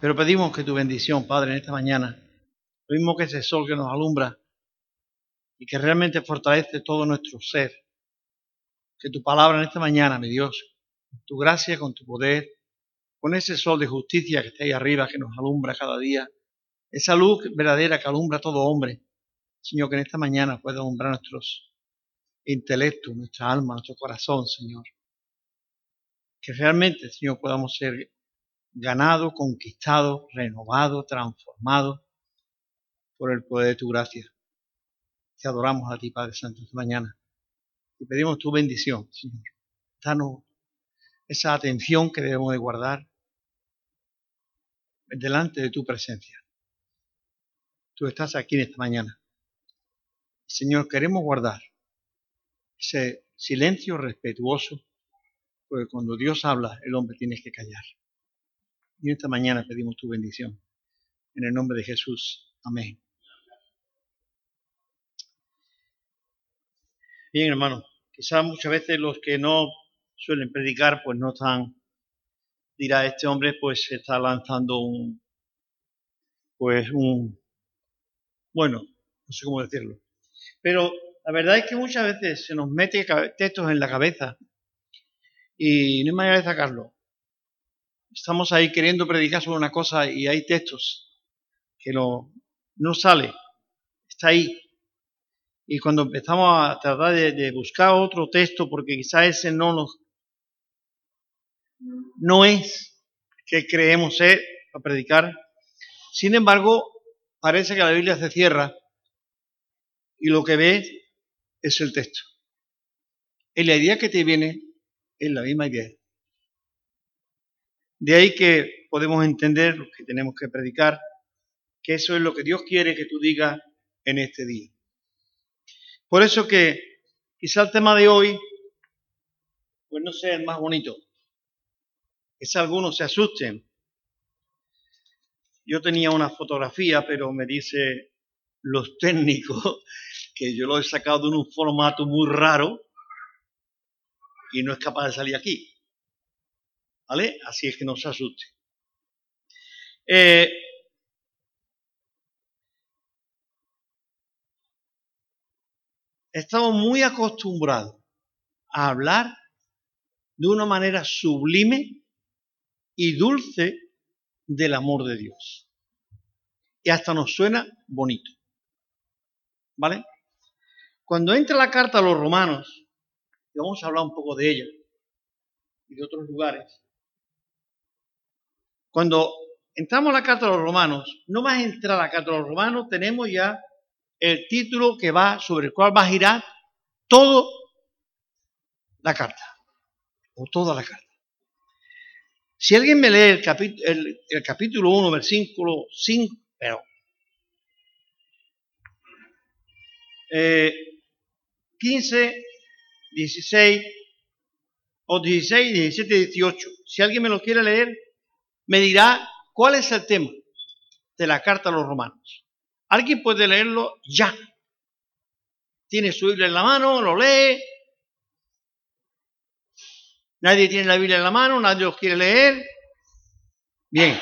Pero pedimos que tu bendición, Padre, en esta mañana, lo mismo que ese sol que nos alumbra y que realmente fortalece todo nuestro ser, que tu palabra en esta mañana, mi Dios, tu gracia con tu poder, con ese sol de justicia que está ahí arriba, que nos alumbra cada día, esa luz verdadera que alumbra a todo hombre, Señor, que en esta mañana pueda alumbrar nuestros intelectos, nuestra alma, nuestro corazón, Señor. Que realmente, Señor, podamos ser ganado, conquistado, renovado, transformado por el poder de tu gracia. Te adoramos a ti, Padre Santo, esta mañana. Y pedimos tu bendición, Señor. Danos esa atención que debemos de guardar delante de tu presencia. Tú estás aquí en esta mañana. Señor, queremos guardar ese silencio respetuoso, porque cuando Dios habla, el hombre tiene que callar. Y esta mañana pedimos tu bendición. En el nombre de Jesús. Amén. Bien, hermano. Quizás muchas veces los que no suelen predicar, pues no están, dirá este hombre, pues se está lanzando un, pues un, bueno, no sé cómo decirlo. Pero la verdad es que muchas veces se nos mete textos en la cabeza y no hay manera de sacarlo. Estamos ahí queriendo predicar sobre una cosa y hay textos que no, no sale, está ahí. Y cuando empezamos a tratar de, buscar otro texto, porque quizás ese no nos, no es que creemos ser para predicar. Sin embargo, parece que la Biblia se cierra y lo que ve es el texto. Y la idea que te viene es la misma idea. De ahí que podemos entender lo que tenemos que predicar, que eso es lo que Dios quiere que tú digas en este día. Por eso que quizá el tema de hoy, pues no sea el más bonito. Quizá algunos se asusten. Yo tenía una fotografía, pero me dice los técnicos que yo lo he sacado de un formato muy raro y no es capaz de salir aquí. ¿Vale? Así es que no se asuste. Eh, estamos muy acostumbrados a hablar de una manera sublime y dulce del amor de Dios. Y hasta nos suena bonito. ¿Vale? Cuando entra la carta a los romanos, y vamos a hablar un poco de ella y de otros lugares, cuando entramos a la carta a los romanos, no más entrar a la carta a los romanos, tenemos ya el título que va, sobre el cual va a girar toda la carta, o toda la carta. Si alguien me lee el, el, capítulo 1, versículo 5, pero, eh, 15, 16, o 16, 17, 18, si alguien me lo quiere leer, me dirá cuál es el tema de la carta a los romanos. Alguien puede leerlo ya. Tiene su Biblia en la mano, lo lee. Nadie tiene la Biblia en la mano, nadie los quiere leer. Bien.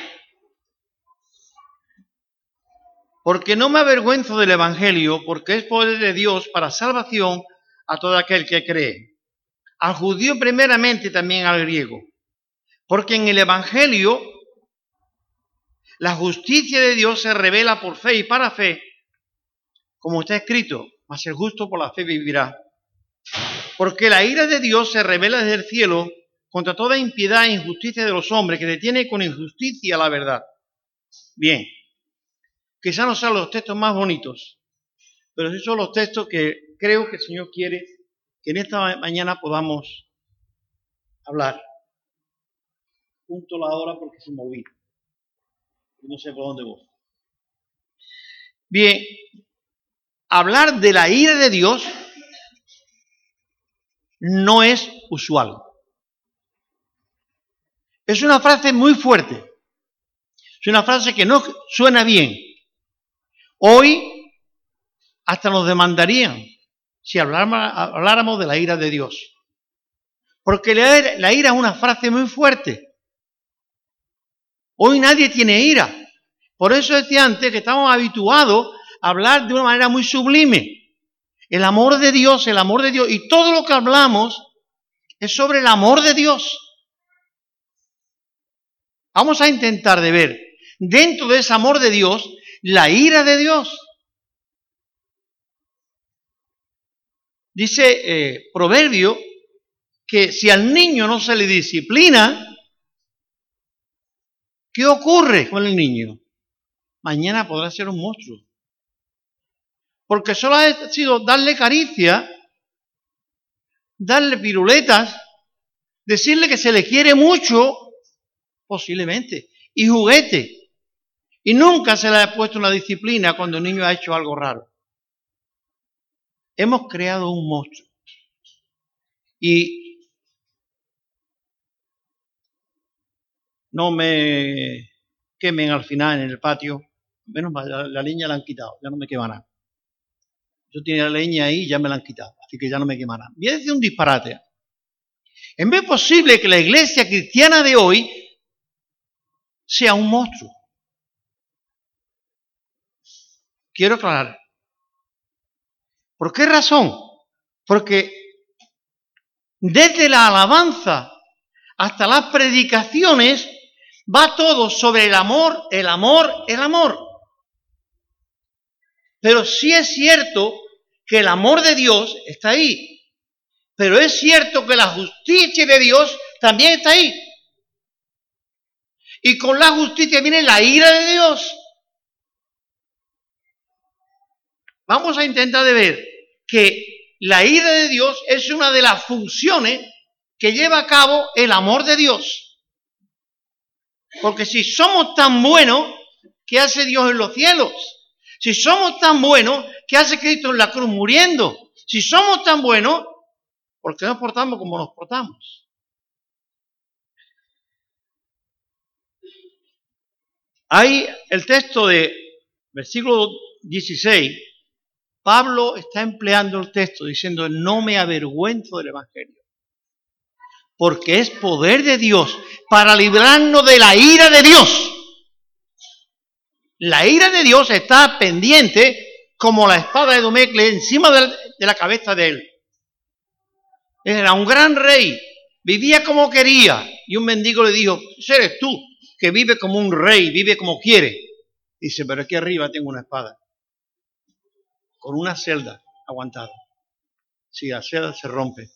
Porque no me avergüenzo del Evangelio, porque es poder de Dios para salvación a todo aquel que cree. Al judío primeramente también al griego. Porque en el Evangelio la justicia de Dios se revela por fe y para fe, como está escrito, mas el justo por la fe vivirá. Porque la ira de Dios se revela desde el cielo contra toda impiedad e injusticia de los hombres, que detiene con injusticia la verdad. Bien, quizás no sean los textos más bonitos, pero sí son los textos que creo que el Señor quiere que en esta mañana podamos hablar. Punto la hora porque se me no sé por dónde voy. Bien, hablar de la ira de Dios no es usual. Es una frase muy fuerte. Es una frase que no suena bien. Hoy hasta nos demandarían si habláramos de la ira de Dios. Porque la ira es una frase muy fuerte. Hoy nadie tiene ira. Por eso decía antes que estamos habituados a hablar de una manera muy sublime. El amor de Dios, el amor de Dios. Y todo lo que hablamos es sobre el amor de Dios. Vamos a intentar de ver dentro de ese amor de Dios la ira de Dios. Dice eh, Proverbio que si al niño no se le disciplina, ¿qué ocurre con el niño? Mañana podrá ser un monstruo. Porque solo ha sido darle caricia, darle piruletas, decirle que se le quiere mucho, posiblemente, y juguete. Y nunca se le ha puesto una disciplina cuando el niño ha hecho algo raro. Hemos creado un monstruo. Y no me quemen al final en el patio. Menos mal, la, leña la han quitado, ya no me quema nada. Yo tenía la leña ahí y ya me la han quitado, así que ya no me quema nada. Voy a decir un disparate. ¿En vez posible que la iglesia cristiana de hoy sea un monstruo. Quiero aclarar. ¿Por qué razón? Porque desde la alabanza hasta las predicaciones va todo sobre el amor, el amor, el amor. Pero sí es cierto que el amor de Dios está ahí. Pero es cierto que la justicia de Dios también está ahí. Y con la justicia viene la ira de Dios. Vamos a intentar de ver que la ira de Dios es una de las funciones que lleva a cabo el amor de Dios. Porque si somos tan buenos, ¿qué hace Dios en los cielos? Si somos tan buenos, ¿qué hace Cristo en la cruz muriendo? Si somos tan buenos, ¿por qué nos portamos como nos portamos? Hay el texto de versículo 16, Pablo está empleando el texto diciendo, no me avergüenzo del Evangelio, porque es poder de Dios para librarnos de la ira de Dios. La ira de Dios está pendiente como la espada de Domecle encima de la cabeza de él. Era un gran rey, vivía como quería, y un mendigo le dijo, eres tú, que vive como un rey, vive como quiere. Dice, pero aquí arriba tengo una espada, con una celda aguantada. Si la celda se rompe,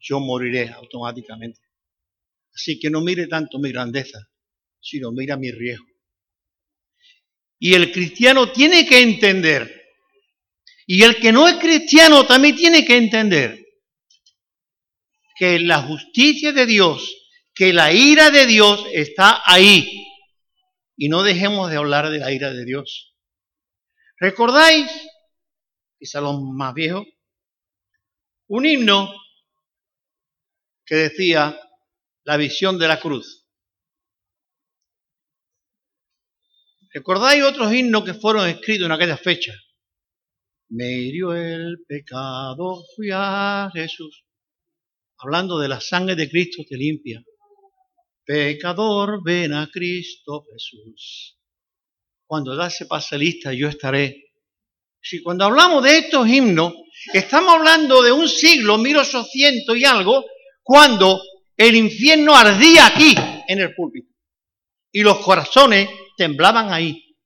yo moriré automáticamente. Así que no mire tanto mi grandeza, sino mira mi riesgo. Y el cristiano tiene que entender, y el que no es cristiano también tiene que entender, que la justicia de Dios que la ira de Dios está ahí. Y no dejemos de hablar de la ira de Dios. ¿Recordáis, quizá los más viejos, un himno que decía la visión de la cruz? ¿Recordáis otros himnos que fueron escritos en aquella fecha? Me hirió el pecado, fui a Jesús. Hablando de la sangre de Cristo te limpia. Pecador, ven a Cristo Jesús. Cuando da se pase lista, yo estaré. Si cuando hablamos de estos himnos, estamos hablando de un siglo, 1800 y algo, cuando el infierno ardía aquí, en el púlpito. Y los corazones temblaban ahí.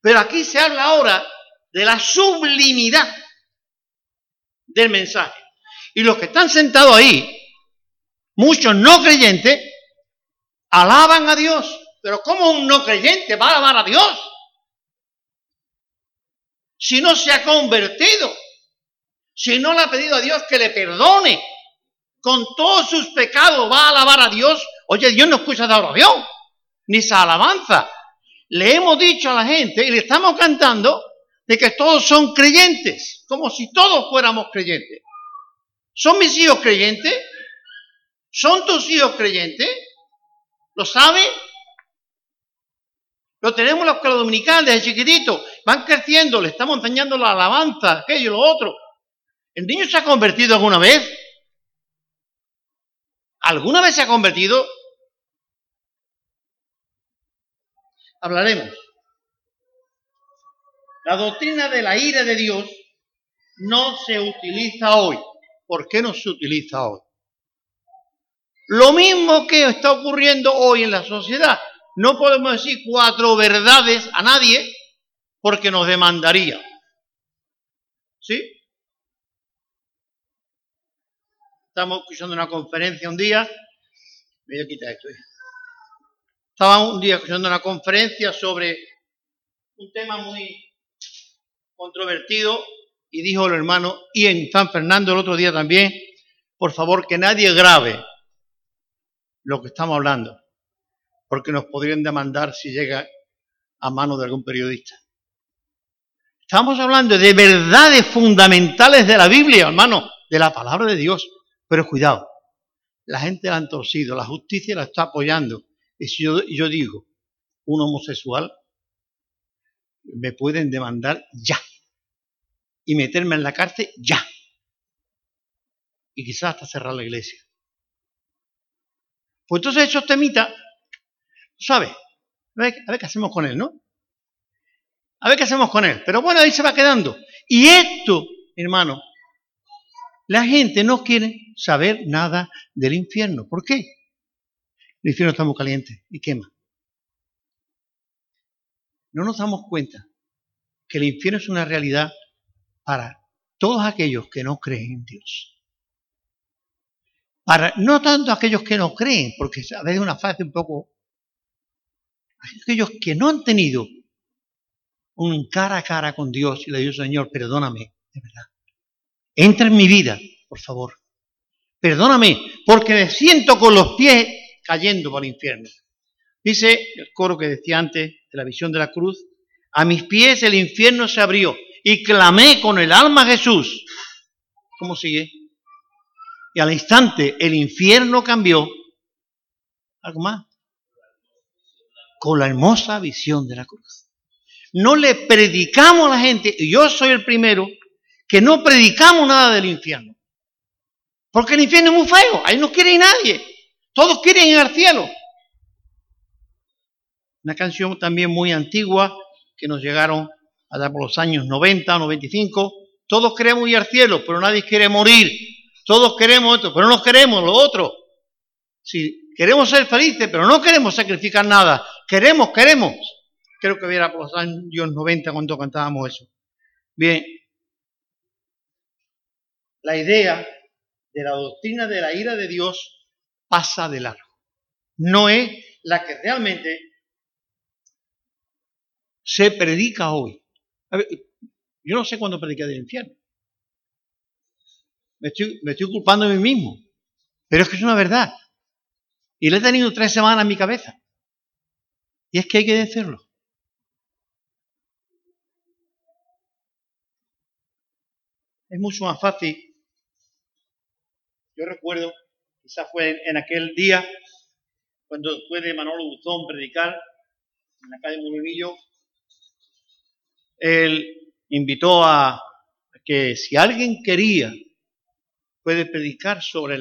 Pero aquí se habla ahora de la sublimidad del mensaje. Y los que están sentados ahí muchos no creyentes alaban a Dios. Pero ¿cómo un no creyente va a alabar a Dios? Si no se ha convertido, si no le ha pedido a Dios que le perdone, con todos sus pecados va a alabar a Dios. Oye, Dios no escucha esa oración, ni esa alabanza. Le hemos dicho a la gente y le estamos cantando de que todos son creyentes, como si todos fuéramos creyentes. ¿Son mis hijos creyentes? ¿Son tus hijos creyentes? ¿Lo saben? Lo tenemos en la escuela dominical desde chiquitito. Van creciendo, le estamos enseñando la alabanza, aquello y lo otro. ¿El niño se ha convertido alguna vez? ¿Alguna vez se ha convertido? hablaremos. La doctrina de la ira de Dios no se utiliza hoy. ¿Por qué no se utiliza hoy? Lo mismo que está ocurriendo hoy en la sociedad. No podemos decir cuatro verdades a nadie porque nos demandaría. ¿Sí? Estamos escuchando una conferencia un día. Me voy a quitar esto. ¿eh? Estaba un día escuchando una conferencia sobre un tema muy controvertido y dijo el hermano, y en San Fernando el otro día también, por favor que nadie grabe lo que estamos hablando, porque nos podrían demandar si llega a manos de algún periodista. Estamos hablando de verdades fundamentales de la Biblia, hermano, de la palabra de Dios. Pero cuidado, la gente la han torcido, la justicia la está apoyando. Y si yo, yo digo, un homosexual, me pueden demandar ya. Y meterme en la cárcel ya. Y quizás hasta cerrar la iglesia. Pues entonces esos temitas, ¿sabes? A ver, a ver qué hacemos con él, ¿no? A ver qué hacemos con él. Pero bueno, ahí se va quedando. Y esto, hermano, la gente no quiere saber nada del infierno. ¿Por qué? El infierno está muy caliente y quema. No nos damos cuenta que el infierno es una realidad para todos aquellos que no creen en Dios. Para, no tanto aquellos que no creen, porque a veces es una fase un poco... Aquellos que no han tenido un cara a cara con Dios y le digo, Señor, perdóname, de verdad. Entra en mi vida, por favor. Perdóname, porque me siento con los pies cayendo por el infierno. Dice el coro que decía antes de la visión de la cruz, a mis pies el infierno se abrió y clamé con el alma a Jesús. ¿Cómo sigue? Y al instante el infierno cambió. ¿Algo más? Con la hermosa visión de la cruz. No le predicamos a la gente, y yo soy el primero, que no predicamos nada del infierno. Porque el infierno es muy feo, ahí no quiere nadie. Todos quieren ir al cielo. Una canción también muy antigua que nos llegaron allá por los años 90 o 95. Todos queremos ir al cielo, pero nadie quiere morir. Todos queremos esto, pero no queremos lo otro. Si queremos ser felices, pero no queremos sacrificar nada. Queremos, queremos. Creo que era por los años 90 cuando cantábamos eso. Bien, la idea de la doctrina de la ira de Dios pasa de largo. No es la que realmente se predica hoy. yo no sé cuándo prediqué del infierno. Me estoy, me culpando a mí mismo. Pero es que es una verdad. Y le he tenido tres semanas en mi cabeza. Y es que hay que decirlo. Es mucho más fácil yo recuerdo, quizás fue en, aquel día, cuando después de Manolo Buzón predicar en la calle Molinillo, él invitó a que si alguien quería, puede predicar sobre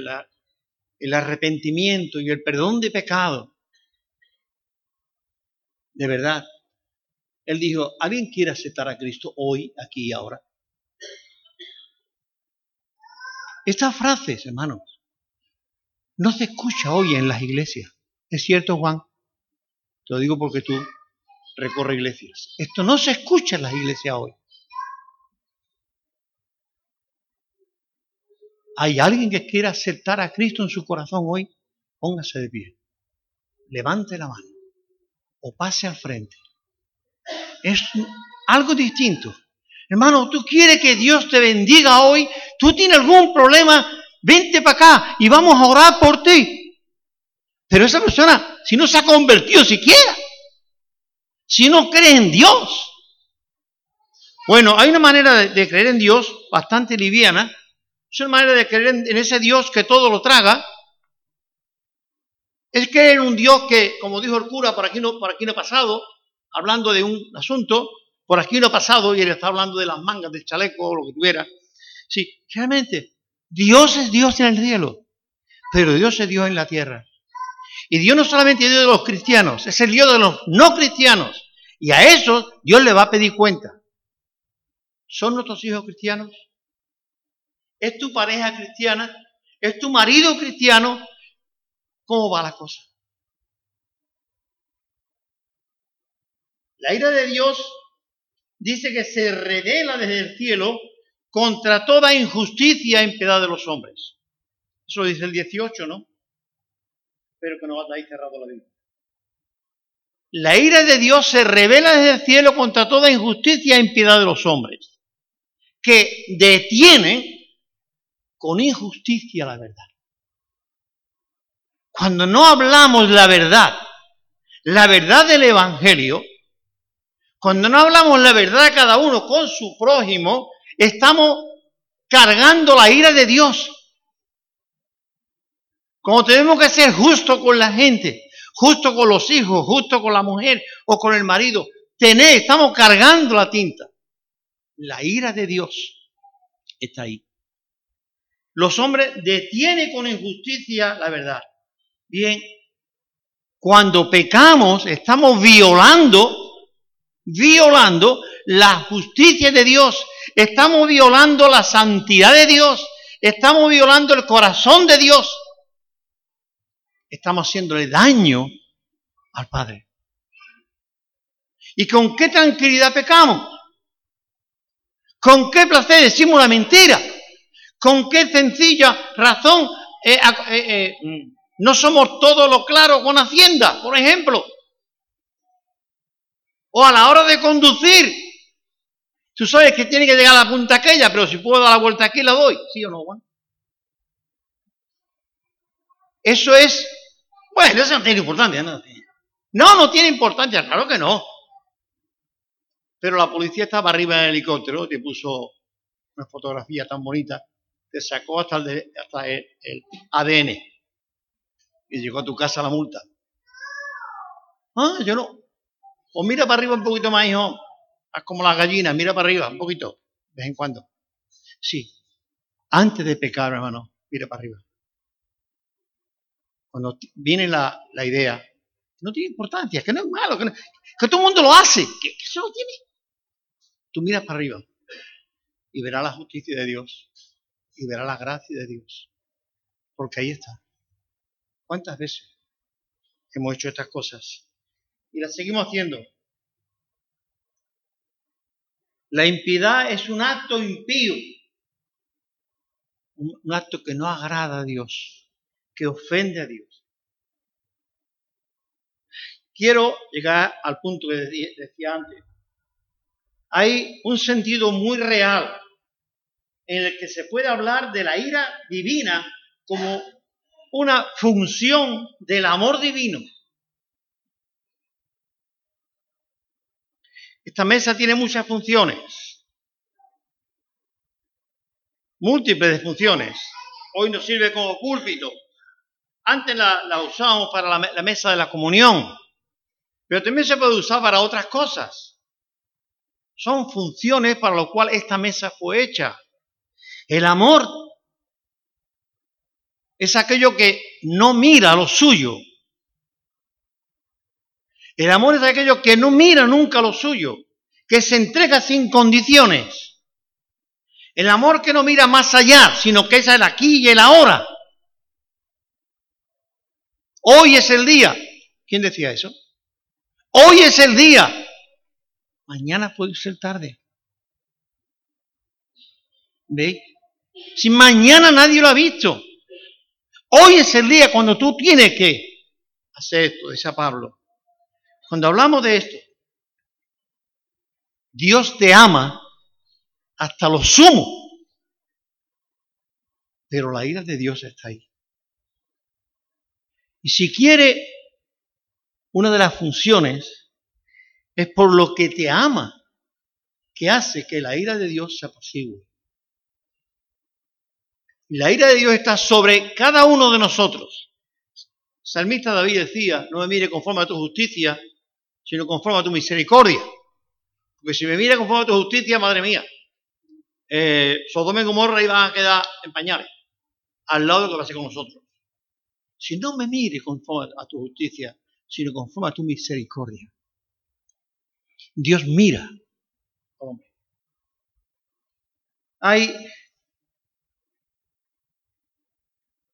el arrepentimiento y el perdón de pecado. De verdad. Él dijo, ¿alguien quiere aceptar a Cristo hoy, aquí y ahora? Estas frases, hermanos, no se escucha hoy en las iglesias. ¿Es cierto, Juan? Te lo digo porque tú recorres iglesias. Esto no se escucha en las iglesias hoy. ¿Hay alguien que quiera aceptar a Cristo en su corazón hoy? Póngase de pie. Levante la mano. O pase al frente. Es algo distinto. Hermano, tú quieres que Dios te bendiga hoy, tú tienes algún problema, vente para acá y vamos a orar por ti. Pero esa persona, si no se ha convertido siquiera, si no cree en Dios. Bueno, hay una manera de, creer en Dios bastante liviana. Es una manera de creer en, ese Dios que todo lo traga. Es creer en un Dios que, como dijo el cura, por aquí no, por aquí no pasado, hablando de un asunto, por aquí no ha pasado y él está hablando de las mangas del chaleco o lo que tuviera. Sí, realmente, Dios es Dios en el cielo, pero Dios es Dios en la tierra. Y Dios no solamente es Dios de los cristianos, es el Dios de los no cristianos. Y a esos Dios le va a pedir cuenta. ¿Son nuestros hijos cristianos? ¿Es tu pareja cristiana? ¿Es tu marido cristiano? ¿Cómo va la cosa? La ira de Dios dice que se revela desde el cielo contra toda injusticia en piedad de los hombres. Eso dice el 18, ¿no? Espero que no hayáis cerrado la Biblia. La ira de Dios se revela desde el cielo contra toda injusticia en piedad de los hombres, que detiene con injusticia la verdad. Cuando no hablamos la verdad, la verdad del Evangelio, cuando no hablamos la verdad cada uno con su prójimo, estamos cargando la ira de Dios. Como tenemos que ser justos con la gente, justo con los hijos, justo con la mujer o con el marido, tener, estamos cargando la tinta. La ira de Dios está ahí. Los hombres detienen con injusticia la verdad. Bien, cuando pecamos estamos violando violando la justicia de Dios, estamos violando la santidad de Dios, estamos violando el corazón de Dios, estamos haciéndole daño al Padre. ¿Y con qué tranquilidad pecamos? ¿Con qué placer decimos la mentira? ¿Con qué sencilla razón eh, eh, eh, no somos todos lo claro con Hacienda, por ejemplo? O a la hora de conducir. Tú sabes que tiene que llegar a la punta aquella, pero si puedo dar la vuelta aquí la doy. ¿Sí o no, Juan? Eso es, bueno, eso no tiene importancia, ¿no? No, no tiene importancia, claro que no. Pero la policía estaba arriba del helicóptero, te puso una fotografía tan bonita, te sacó hasta el, hasta el ADN y llegó a tu casa la multa. Ah, yo no, o mira para arriba un poquito más, hijo. Haz como las gallinas, mira para arriba un poquito, de vez en cuando. Sí, antes de pecar, hermano, mira para arriba. Cuando viene la, idea, no tiene importancia, que no es malo, que, todo el mundo lo hace, que, que eso no tiene. Tú miras para arriba y verás la justicia de Dios y verás la gracia de Dios. Porque ahí está. ¿Cuántas veces hemos hecho estas cosas? Y la seguimos haciendo. La impiedad es un acto impío, un, acto que no agrada a Dios, que ofende a Dios. Quiero llegar al punto que decía antes. Hay un sentido muy real en el que se puede hablar de la ira divina como una función del amor divino. Esta mesa tiene muchas funciones, múltiples funciones. Hoy nos sirve como púlpito. Antes la, usábamos para la, la mesa de la comunión, pero también se puede usar para otras cosas. Son funciones para lo cual esta mesa fue hecha. El amor es aquello que no mira lo suyo, el amor es aquello que no mira nunca lo suyo, que se entrega sin condiciones. El amor que no mira más allá, sino que es el aquí y el ahora. Hoy es el día. ¿Quién decía eso? Hoy es el día. Mañana puede ser tarde. ¿Ve? Si mañana nadie lo ha visto. Hoy es el día cuando tú tienes que hacer esto, decía Pablo. Cuando hablamos de esto, Dios te ama hasta lo sumo, pero la ira de Dios está ahí. Y si quiere, una de las funciones es por lo que te ama, que hace que la ira de Dios se apacigüe. Y la ira de Dios está sobre cada uno de nosotros. salmista David decía, no me mire conforme a tu justicia, sino conforme a tu misericordia. Porque si me mira conforme a tu justicia, madre mía, eh, Sodoma y Gomorra iban a quedar en pañales, al lado de lo que pase con nosotros. Si no me mire conforme a tu justicia, sino conforme a tu misericordia. Dios mira. Hombre. Hay.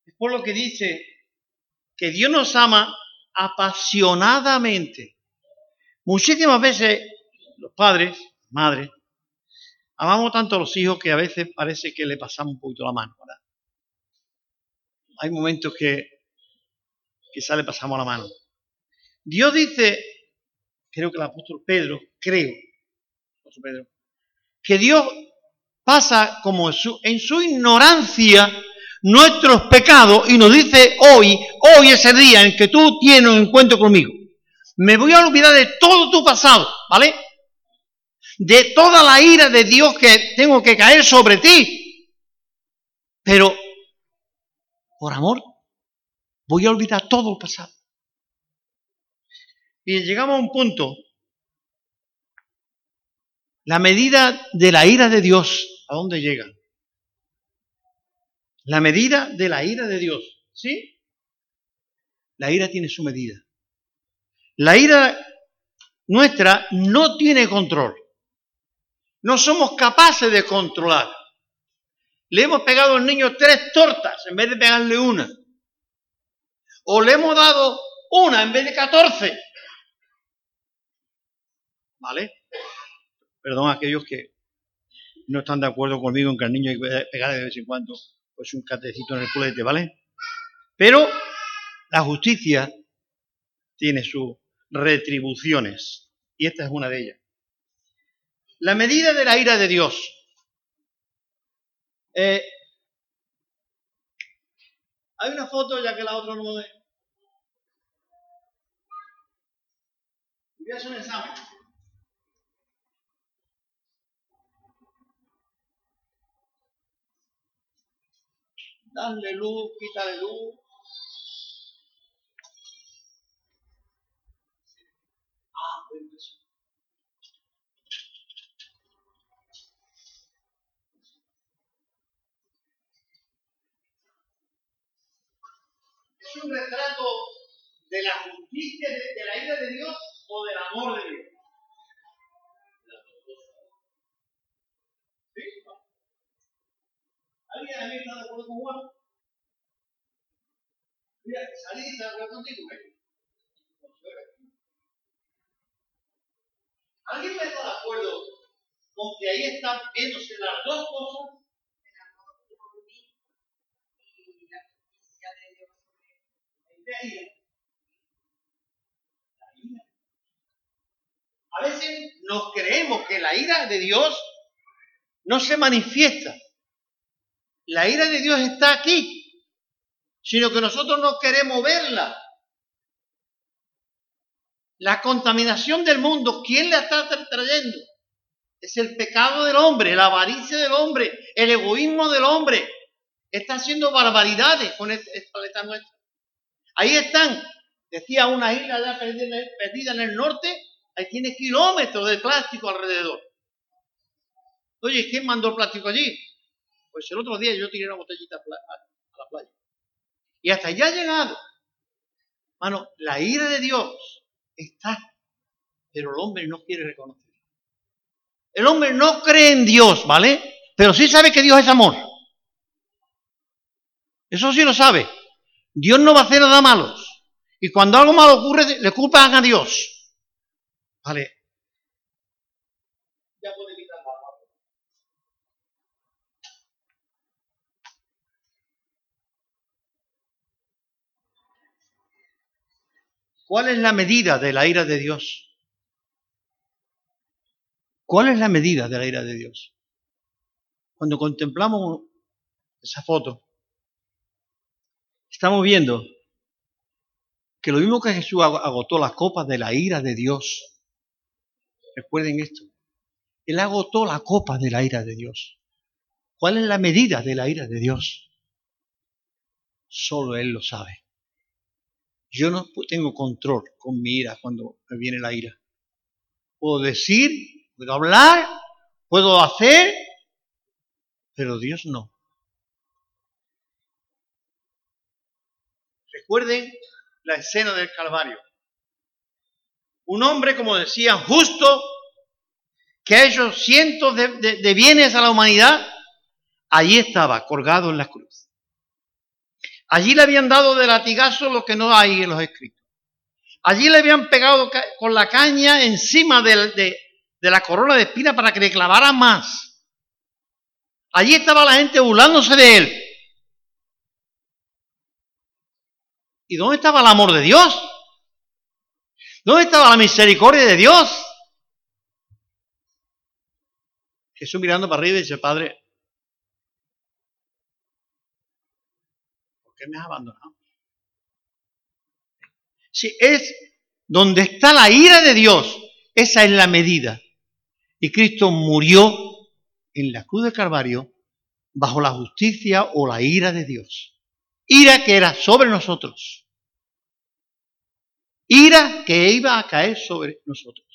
Es por lo que dice que Dios nos ama apasionadamente. Muchísimas veces los padres, madres, amamos tanto a los hijos que a veces parece que le pasamos un poquito la mano, ¿verdad? Hay momentos que quizá le pasamos la mano. Dios dice, creo que el apóstol Pedro, creo, Pedro, que Dios pasa como en su ignorancia nuestros pecados y nos dice hoy, hoy es el día en que tú tienes un encuentro conmigo. Me voy a olvidar de todo tu pasado, ¿vale? De toda la ira de Dios que tengo que caer sobre ti. Pero, por amor, voy a olvidar todo el pasado. Y llegamos a un punto, la medida de la ira de Dios, ¿a dónde llega? La medida de la ira de Dios, ¿sí? La ira tiene su medida. La ira nuestra no tiene control. No somos capaces de controlar. Le hemos pegado al niño tres tortas en vez de pegarle una. O le hemos dado una en vez de catorce. ¿Vale? Perdón a aquellos que no están de acuerdo conmigo en que al niño hay que pegarle de vez en cuando pues un catecito en el culete, ¿vale? Pero la justicia tiene sus retribuciones y esta es una de ellas. La medida de la ira de Dios. Eh, hay una foto, ya que la otra no ve. Voy a hacer un examen. Dale luz, quítale luz. Ah, Es un retrato de la justicia, de, de la ira de Dios o del amor de Dios. ¿Alguien a mí está de acuerdo con Juan? Mira, salí y está de acuerdo contigo, ¿eh? ¿Alguien me está de acuerdo con que ahí están viéndose las dos cosas? El amor por mí y la justicia de Dios A veces nos creemos que la ira de Dios no se manifiesta la ira de Dios está aquí, sino que nosotros no queremos verla. La contaminación del mundo, ¿quién la está trayendo? Es el pecado del hombre, la avaricia del hombre, el egoísmo del hombre. Está haciendo barbaridades con este, esta planeta nuestro. Ahí están, decía una isla ya perdida en el norte, ahí tiene kilómetros de plástico alrededor. Oye, ¿quién mandó el plástico allí? Pues el otro día yo tiré una botellita a la playa. Y hasta allá ha llegado. Mano, la ira de Dios está, pero el hombre no quiere reconocer. El hombre no cree en Dios, ¿vale? Pero sí sabe que Dios es amor. Eso sí lo sabe. Dios no va a hacer nada malo. Y cuando algo malo ocurre, le culpan a Dios. ¿Vale? ¿Cuál es la medida de la ira de Dios? ¿Cuál es la medida de la ira de Dios? Cuando contemplamos esa foto, estamos viendo que lo mismo que Jesús agotó la copa de la ira de Dios, recuerden esto, Él agotó la copa de la ira de Dios. ¿Cuál es la medida de la ira de Dios? Solo Él lo sabe. Yo no tengo control con mi ira cuando me viene la ira. Puedo decir, puedo hablar, puedo hacer, pero Dios no. Recuerden la escena del Calvario. Un hombre, como decían, justo, que ha hecho cientos de, bienes a la humanidad, allí estaba, colgado en la cruz. Allí le habían dado de latigazo lo que no hay en los escritos. Allí le habían pegado con la caña encima de, de la corona de espina para que le clavara más. Allí estaba la gente burlándose de él. ¿Y dónde estaba el amor de Dios? ¿Dónde estaba la misericordia de Dios? Jesús mirando para arriba dice, Padre, ¿por qué me has abandonado? Si es donde está la ira de Dios, esa es la medida. Y Cristo murió en la cruz de Calvario bajo la justicia o la ira de Dios. Ira que era sobre nosotros ira que iba a caer sobre nosotros.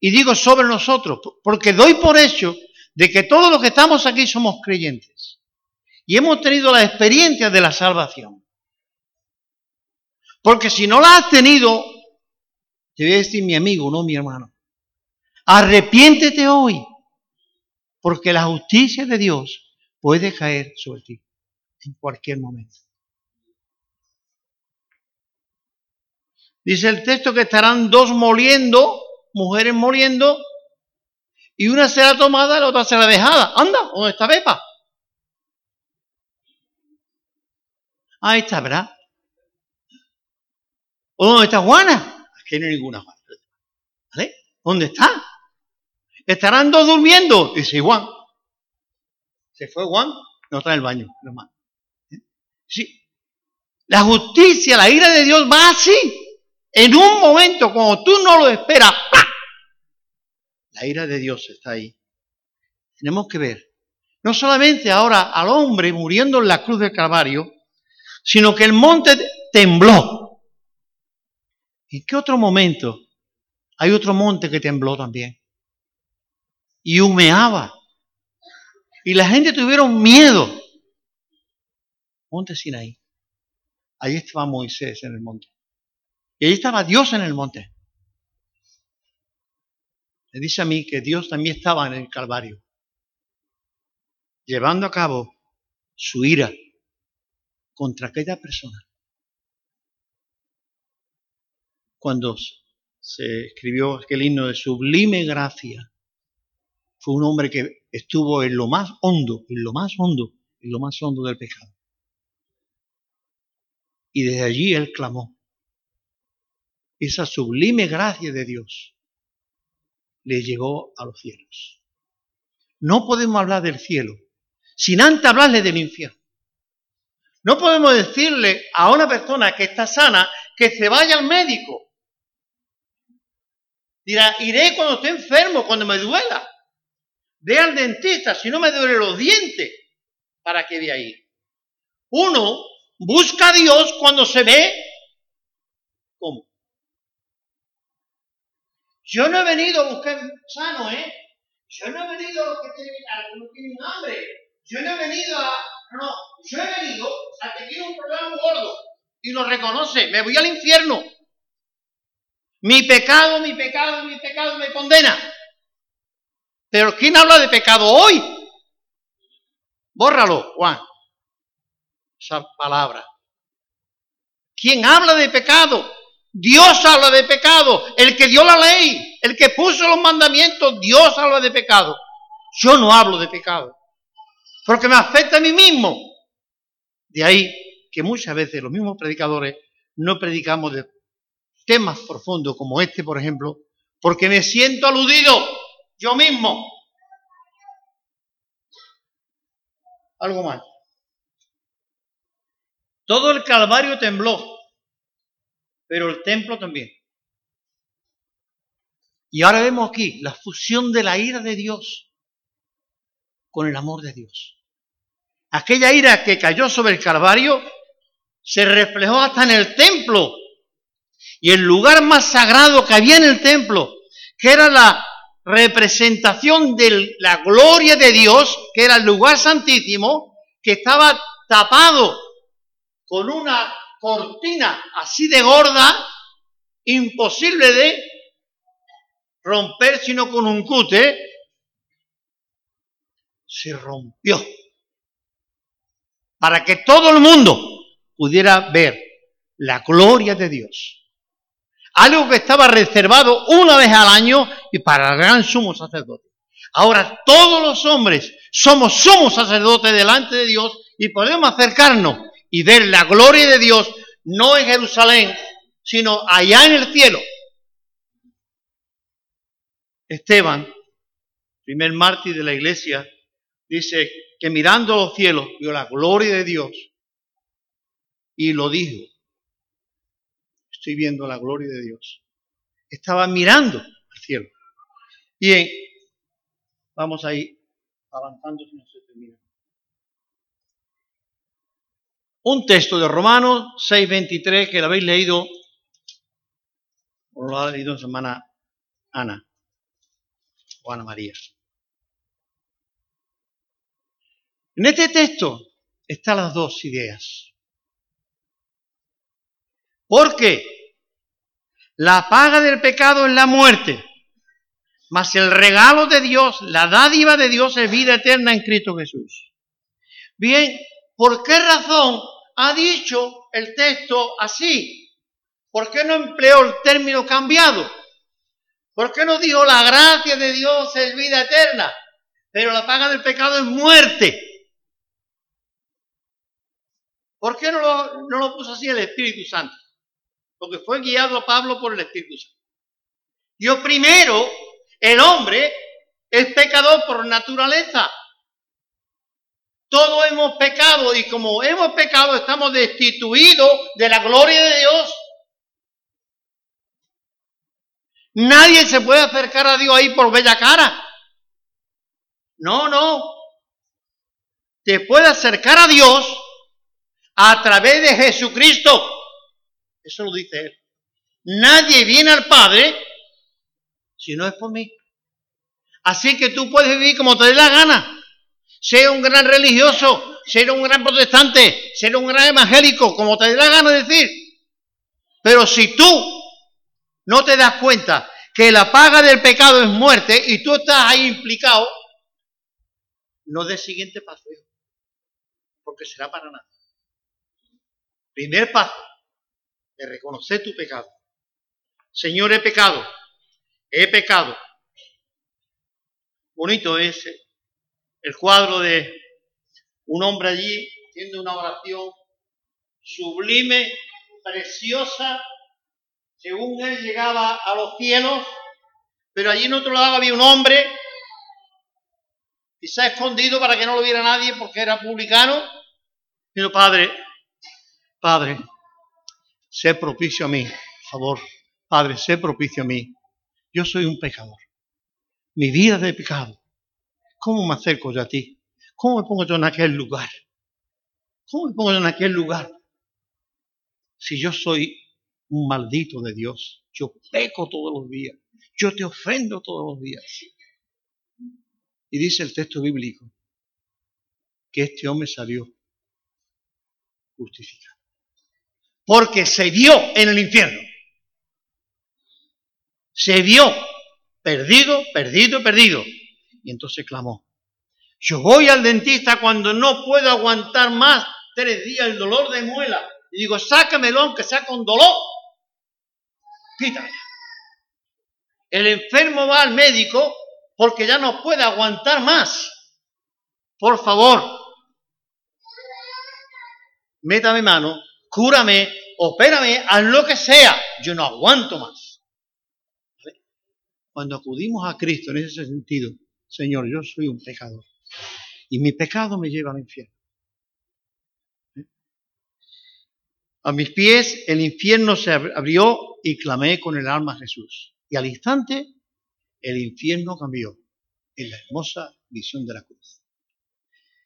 Y digo sobre nosotros, porque doy por hecho de que todos los que estamos aquí somos creyentes. Y hemos tenido la experiencia de la salvación. Porque si no la has tenido, te voy a decir mi amigo, no mi hermano. Arrepiéntete hoy, porque la justicia de Dios puede caer sobre ti en cualquier momento. Dice el texto que estarán dos moliendo, mujeres moliendo, y una será tomada la otra será dejada. Anda, ¿dónde está Pepa? Ahí está, ¿verdad? ¿O dónde está Juana? Aquí no hay ninguna Juana. ¿Dónde está? Estarán dos durmiendo. Dice Juan. Se fue Juan, no está en el baño, hermano. La justicia, la ira de Dios va así. En un momento, cuando tú no lo esperas, la ira de Dios está ahí. Tenemos que ver, no solamente ahora al hombre muriendo en la cruz del Calvario, sino que el monte tembló. ¿En qué otro momento? Hay otro monte que tembló también. Y humeaba. Y la gente tuvieron miedo. Monte Sinaí. Ahí estaba Moisés en el monte. Y ahí estaba Dios en el monte. Me dice a mí que Dios también estaba en el Calvario, llevando a cabo su ira contra aquella persona. Cuando se escribió aquel himno de sublime gracia, fue un hombre que estuvo en lo más hondo, en lo más hondo, en lo más hondo del pecado. Y desde allí él clamó, esa sublime gracia de Dios le llegó a los cielos. No podemos hablar del cielo sin antes hablarle del infierno. No podemos decirle a una persona que está sana que se vaya al médico. Dirá, iré cuando esté enfermo, cuando me duela. Ve al dentista si no me duele los dientes. ¿Para qué voy a ir? Uno busca a Dios cuando se ve como yo no he venido a buscar sano, ¿eh? Yo no he venido a que tienen, a que tienen hambre. Yo no he venido a... No, yo he venido a que tiene un problema gordo y lo reconoce. Me voy al infierno. Mi pecado, mi pecado, mi pecado me condena. Pero ¿quién habla de pecado hoy? Bórralo, Juan. Esa palabra. ¿Quién habla de pecado? Dios habla de pecado. El que dio la ley, el que puso los mandamientos, Dios habla de pecado. Yo no hablo de pecado. Porque me afecta a mí mismo. De ahí que muchas veces los mismos predicadores no predicamos de temas profundos como este, por ejemplo, porque me siento aludido yo mismo. Algo más. Todo el Calvario tembló pero el templo también. Y ahora vemos aquí la fusión de la ira de Dios con el amor de Dios. Aquella ira que cayó sobre el Calvario se reflejó hasta en el templo. Y el lugar más sagrado que había en el templo, que era la representación de la gloria de Dios, que era el lugar santísimo, que estaba tapado con una cortina así de gorda, imposible de romper sino con un cute, se rompió para que todo el mundo pudiera ver la gloria de Dios. Algo que estaba reservado una vez al año y para el gran sumo sacerdote. Ahora todos los hombres somos sumos sacerdotes delante de Dios y podemos acercarnos y ver la gloria de Dios no en Jerusalén, sino allá en el cielo. Esteban, primer mártir de la iglesia, dice que mirando los cielos vio la gloria de Dios y lo dijo. Estoy viendo la gloria de Dios. Estaba mirando al cielo. Bien, vamos ahí avanzando si no se termina. Un texto de Romanos 6:23 que lo habéis leído, o lo ha leído en semana Ana o Ana María. En este texto están las dos ideas. Porque la paga del pecado es la muerte, mas el regalo de Dios, la dádiva de Dios es vida eterna en Cristo Jesús. Bien, ¿por qué razón ha dicho el texto así? ¿Por qué no empleó el término cambiado? ¿Por qué no dijo la gracia de Dios es vida eterna? Pero la paga del pecado es muerte. ¿Por qué no lo, no lo puso así el Espíritu Santo? Porque fue guiado a Pablo por el Espíritu Santo. Yo primero, el hombre es pecador por naturaleza. Todos hemos pecado y como hemos pecado estamos destituidos de la gloria de Dios. Nadie se puede acercar a Dios ahí por bella cara. No, no. Te puede acercar a Dios a través de Jesucristo. Eso lo dice él. Nadie viene al Padre si no es por mí. Así que tú puedes vivir como te dé la gana. Sea un gran religioso, ser un gran protestante, ser un gran evangélico, como te dé la gana de decir. Pero si tú no te das cuenta que la paga del pecado es muerte y tú estás ahí implicado, no des siguiente paso, porque será para nada. Primer paso de reconocer tu pecado. Señor, he pecado. He pecado. Bonito es el cuadro de un hombre allí haciendo una oración sublime, preciosa, según él llegaba a los cielos, pero allí en otro lado había un hombre, quizá escondido para que no lo viera nadie porque era publicano, pero Padre, Padre, sé propicio a mí, por favor. Padre, sé propicio a mí. Yo soy un pecador. Mi vida de pecado. ¿Cómo me acerco yo a ti? ¿Cómo me pongo yo en aquel lugar? ¿Cómo me pongo yo en aquel lugar? Si yo soy un maldito de Dios, yo peco todos los días, yo te ofendo todos los días. Y dice el texto bíblico que este hombre salió justificado porque se vio en el infierno. Se vio perdido, perdido, perdido. Y entonces clamó. Yo voy al dentista cuando no puedo aguantar más tres días el dolor de muela. Y digo, sácamelo aunque sea con dolor. Quítale. El enfermo va al médico porque ya no puede aguantar más. Por favor, métame mano cúrame, opérame, haz lo que sea, yo no aguanto más. Cuando acudimos a Cristo en ese sentido, Señor, yo soy un pecador y mi pecado me lleva al infierno. A mis pies el infierno se abrió y clamé con el alma a Jesús. Y al instante el infierno cambió en la hermosa visión de la cruz.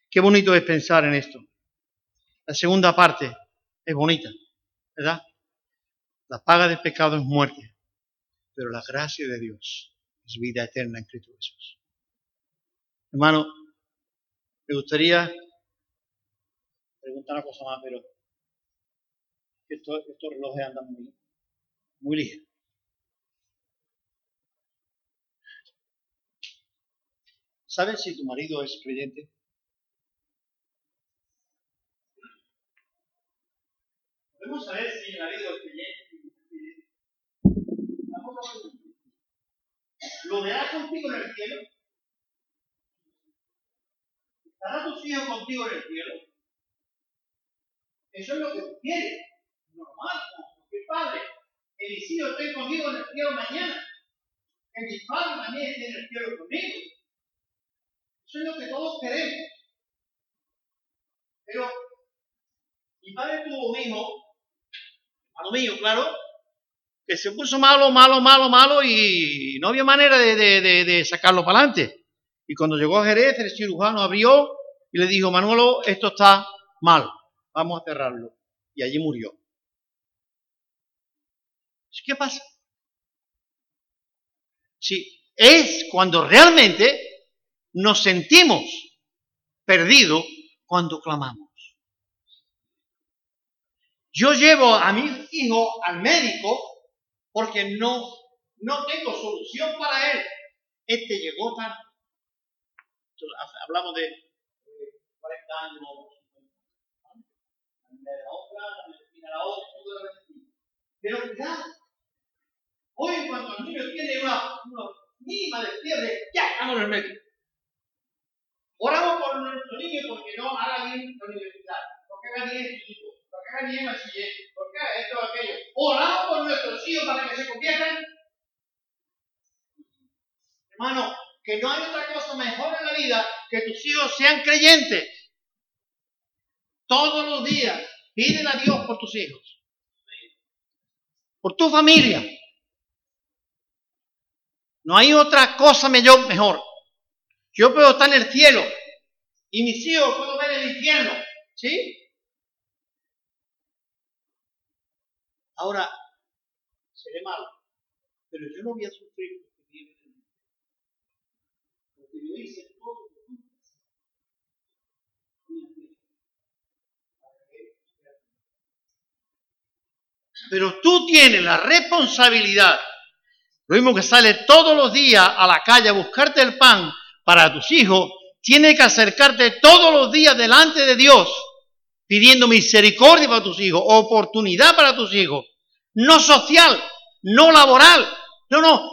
Qué bonito es pensar en esto. La segunda parte, es bonita, ¿verdad? La paga del pecado es muerte, pero la gracia de Dios es vida eterna en Cristo Jesús. Hermano, me gustaría preguntar una cosa más, pero estos, relojes andan muy, muy ligeros. ¿Sabes si tu marido es creyente? Podemos saber si el marido es creyente. ¿Lo verás contigo en el cielo? ¿Estará tu hijos contigo en el cielo? Eso es lo que tú quieres. Normal, porque padre, hijos estén conmigo en el cielo mañana. Que mi padre también esté en el cielo conmigo. Eso es lo que todos queremos. Pero mi padre tuvo un hijo, lo mío, claro, que se puso malo, malo, malo, malo y no había manera de, sacarlo para adelante. Y cuando llegó a Jerez, el cirujano abrió y le dijo, Manuelo, esto está mal, vamos a cerrarlo. Y allí murió. ¿Qué pasa? Sí, es cuando realmente nos sentimos perdidos cuando clamamos. Yo llevo a mi hijo al médico porque no, no tengo solución para él. Este llegó tarde. Hablamos de 40 años, la otra, la medicina la otra, la medicina. Pero cuidado, hoy cuando el niño tiene una, una mínima de fiebre, ya estamos en el médico. Oramos por nuestro niño porque no haga bien la universidad, porque haga bien el instituto, porque haga bien el bachiller, porque haga esto o aquello. Oramos por nuestros hijos para que se conviertan. Hermano, que no hay otra cosa mejor en la vida que tus hijos sean creyentes. Todos los días piden a Dios por tus hijos, por tu familia. No hay otra cosa mejor. Yo puedo estar en el cielo y mis hijos puedo ver el infierno. ¿Sí? Ahora, seré malo, pero yo no voy a sufrir porque vive en el Pero tú tienes la responsabilidad, lo mismo que sale todos los días a la calle a buscarte el pan para tus hijos, tienes que acercarte todos los días delante de Dios pidiendo misericordia para tus hijos, oportunidad para tus hijos, no social, no laboral, no, no,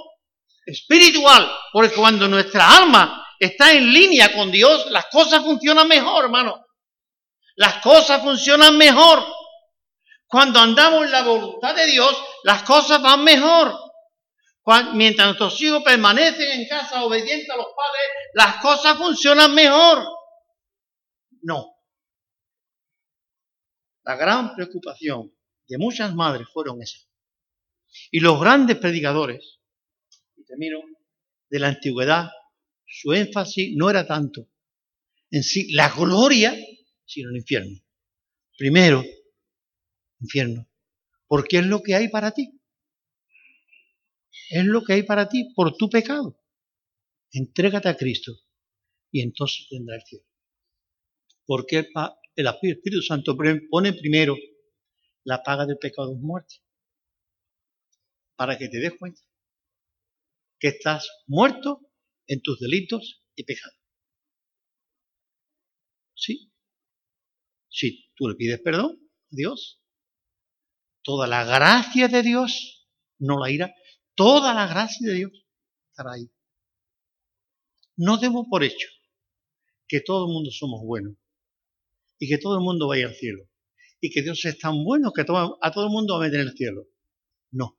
espiritual, porque cuando nuestra alma está en línea con Dios, las cosas funcionan mejor, hermano. Las cosas funcionan mejor. Cuando andamos en la voluntad de Dios, las cosas van mejor mientras nuestros hijos permanecen en casa obedientes a los padres, las cosas funcionan mejor. No. La gran preocupación de muchas madres fueron esas. Y los grandes predicadores, y termino, de la antigüedad, su énfasis no era tanto en sí la gloria, sino el infierno. Primero, infierno. Porque es lo que hay para ti es lo que hay para ti por tu pecado. Entrégate a Cristo y entonces tendrás el cielo. Porque el Espíritu Santo pone primero la paga del pecado es muerte. Para que te des cuenta que estás muerto en tus delitos y pecados. ¿Sí? Si tú le pides perdón a Dios, toda la gracia de Dios, no la ira, Toda la gracia de Dios estará ahí. No demos por hecho que todo el mundo somos buenos y que todo el mundo vaya al cielo y que Dios es tan bueno que a todo el mundo va a meter en el cielo. No.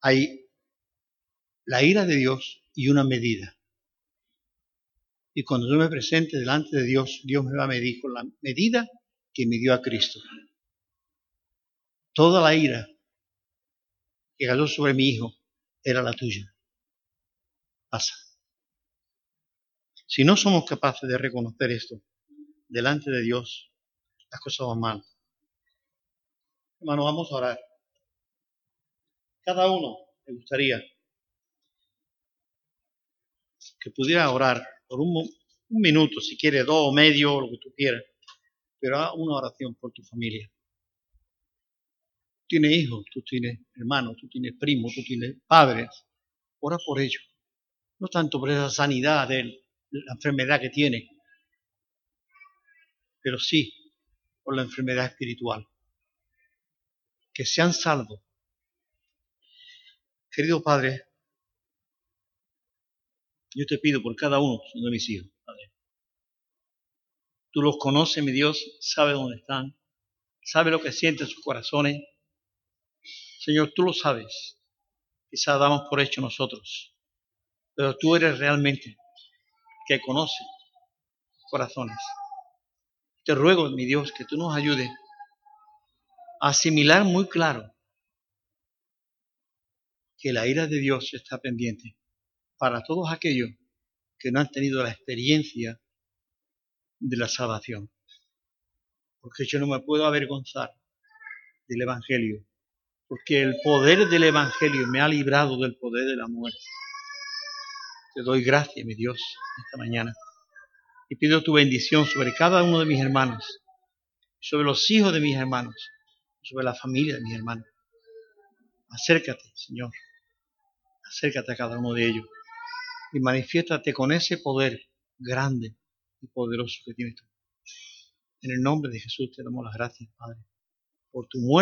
Hay la ira de Dios y una medida. Y cuando yo me presente delante de Dios, Dios me va a medir con la medida que me dio a Cristo. Toda la ira que cayó sobre mi hijo era la tuya. Pasa. Si no somos capaces de reconocer esto delante de Dios, las cosas van mal. Hermano, vamos a orar. Cada uno me gustaría que pudiera orar por un, minuto, si quiere dos o medio, lo que tú quieras, pero haga una oración por tu familia. tienes hijos, tú tienes hermanos, tú tienes primos, tú tienes padres. Ora por ellos. No tanto por esa sanidad de la enfermedad que tiene, pero sí por la enfermedad espiritual. Que sean salvos. Querido Padre, yo te pido por cada uno de mis hijos, Padre. Tú los conoces, mi Dios, sabes dónde están, sabes lo que sienten sus corazones. Señor, tú lo sabes. Quizás damos por hecho nosotros, pero tú eres realmente que conoce corazones. Te ruego, mi Dios, que tú nos ayudes a asimilar muy claro que la ira de Dios está pendiente para todos aquellos que no han tenido la experiencia de la salvación. Porque yo no me puedo avergonzar del Evangelio, porque el poder del Evangelio me ha librado del poder de la muerte. Te doy gracias, mi Dios, esta mañana. Y pido tu bendición sobre cada uno de mis hermanos, sobre los hijos de mis hermanos, sobre la familia de mis hermanos. Acércate, Señor. Acércate a cada uno de ellos y manifiéstate con ese poder grande y poderoso que tienes tú. En el nombre de Jesús te damos las gracias, Padre, por tu muerte.